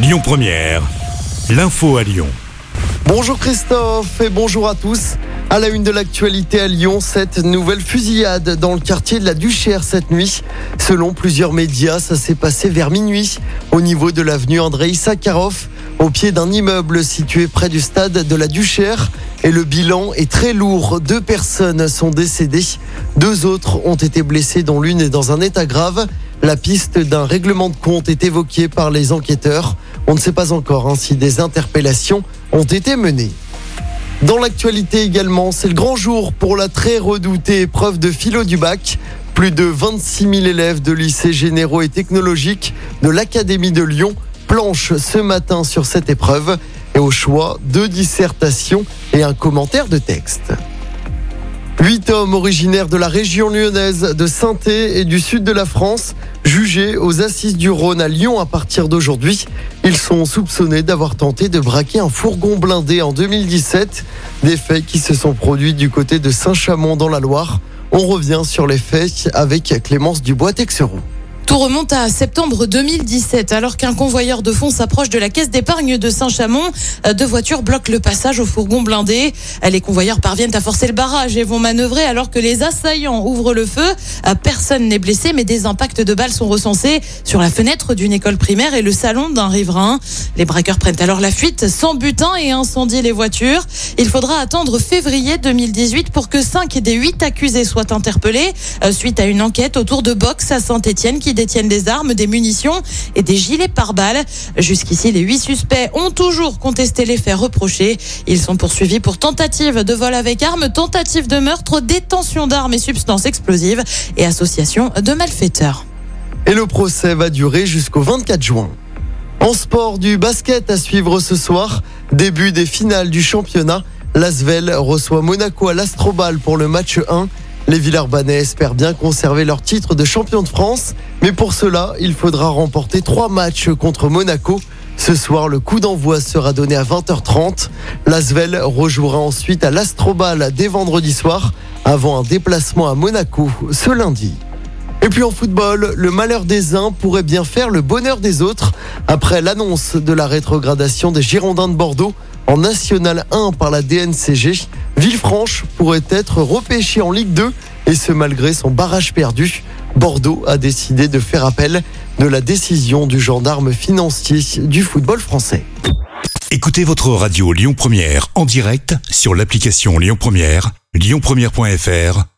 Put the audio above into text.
Lyon Première, l'info à Lyon. Bonjour Christophe et bonjour à tous. À la une de l'actualité à Lyon, cette nouvelle fusillade dans le quartier de la Duchère cette nuit. Selon plusieurs médias, ça s'est passé vers minuit au niveau de l'avenue Andrei Sakharov, au pied d'un immeuble situé près du stade de la Duchère. Et le bilan est très lourd. Deux personnes sont décédées. Deux autres ont été blessées, dont l'une est dans un état grave. La piste d'un règlement de compte est évoquée par les enquêteurs. On ne sait pas encore hein, si des interpellations ont été menées. Dans l'actualité également, c'est le grand jour pour la très redoutée épreuve de philo du bac. Plus de 26 000 élèves de lycées généraux et technologiques de l'Académie de Lyon planchent ce matin sur cette épreuve et au choix deux dissertations et un commentaire de texte. Huit hommes originaires de la région lyonnaise, de saint et du sud de la France, jugés aux assises du Rhône à Lyon à partir d'aujourd'hui. Ils sont soupçonnés d'avoir tenté de braquer un fourgon blindé en 2017. Des faits qui se sont produits du côté de Saint-Chamond dans la Loire. On revient sur les faits avec Clémence Dubois-Texeroux. Tout remonte à septembre 2017, alors qu'un convoyeur de fonds s'approche de la caisse d'épargne de Saint-Chamond. Euh, deux voitures bloquent le passage au fourgon blindé. Euh, les convoyeurs parviennent à forcer le barrage et vont manœuvrer alors que les assaillants ouvrent le feu. Euh, personne n'est blessé, mais des impacts de balles sont recensés sur la fenêtre d'une école primaire et le salon d'un riverain. Les braqueurs prennent alors la fuite sans butin et incendient les voitures. Il faudra attendre février 2018 pour que cinq des huit accusés soient interpellés suite à une enquête autour de Box à Saint-Etienne qui détiennent des armes, des munitions et des gilets pare-balles. Jusqu'ici, les huit suspects ont toujours contesté les faits reprochés. Ils sont poursuivis pour tentative de vol avec armes, tentative de meurtre, détention d'armes et substances explosives et association de malfaiteurs. Et le procès va durer jusqu'au 24 juin. En sport du basket à suivre ce soir, début des finales du championnat. L'Asvel reçoit Monaco à l'Astrobal pour le match 1. Les Villeurbanais espèrent bien conserver leur titre de champion de France, mais pour cela, il faudra remporter trois matchs contre Monaco. Ce soir, le coup d'envoi sera donné à 20h30. L'Asvel rejouera ensuite à l'Astrobal dès vendredi soir, avant un déplacement à Monaco ce lundi. Et en football, le malheur des uns pourrait bien faire le bonheur des autres. Après l'annonce de la rétrogradation des Girondins de Bordeaux en National 1 par la DNCG, Villefranche pourrait être repêché en Ligue 2 et ce malgré son barrage perdu. Bordeaux a décidé de faire appel de la décision du gendarme financier du football français. Écoutez votre radio Lyon Première en direct sur l'application Lyon Première, lyonpremiere.fr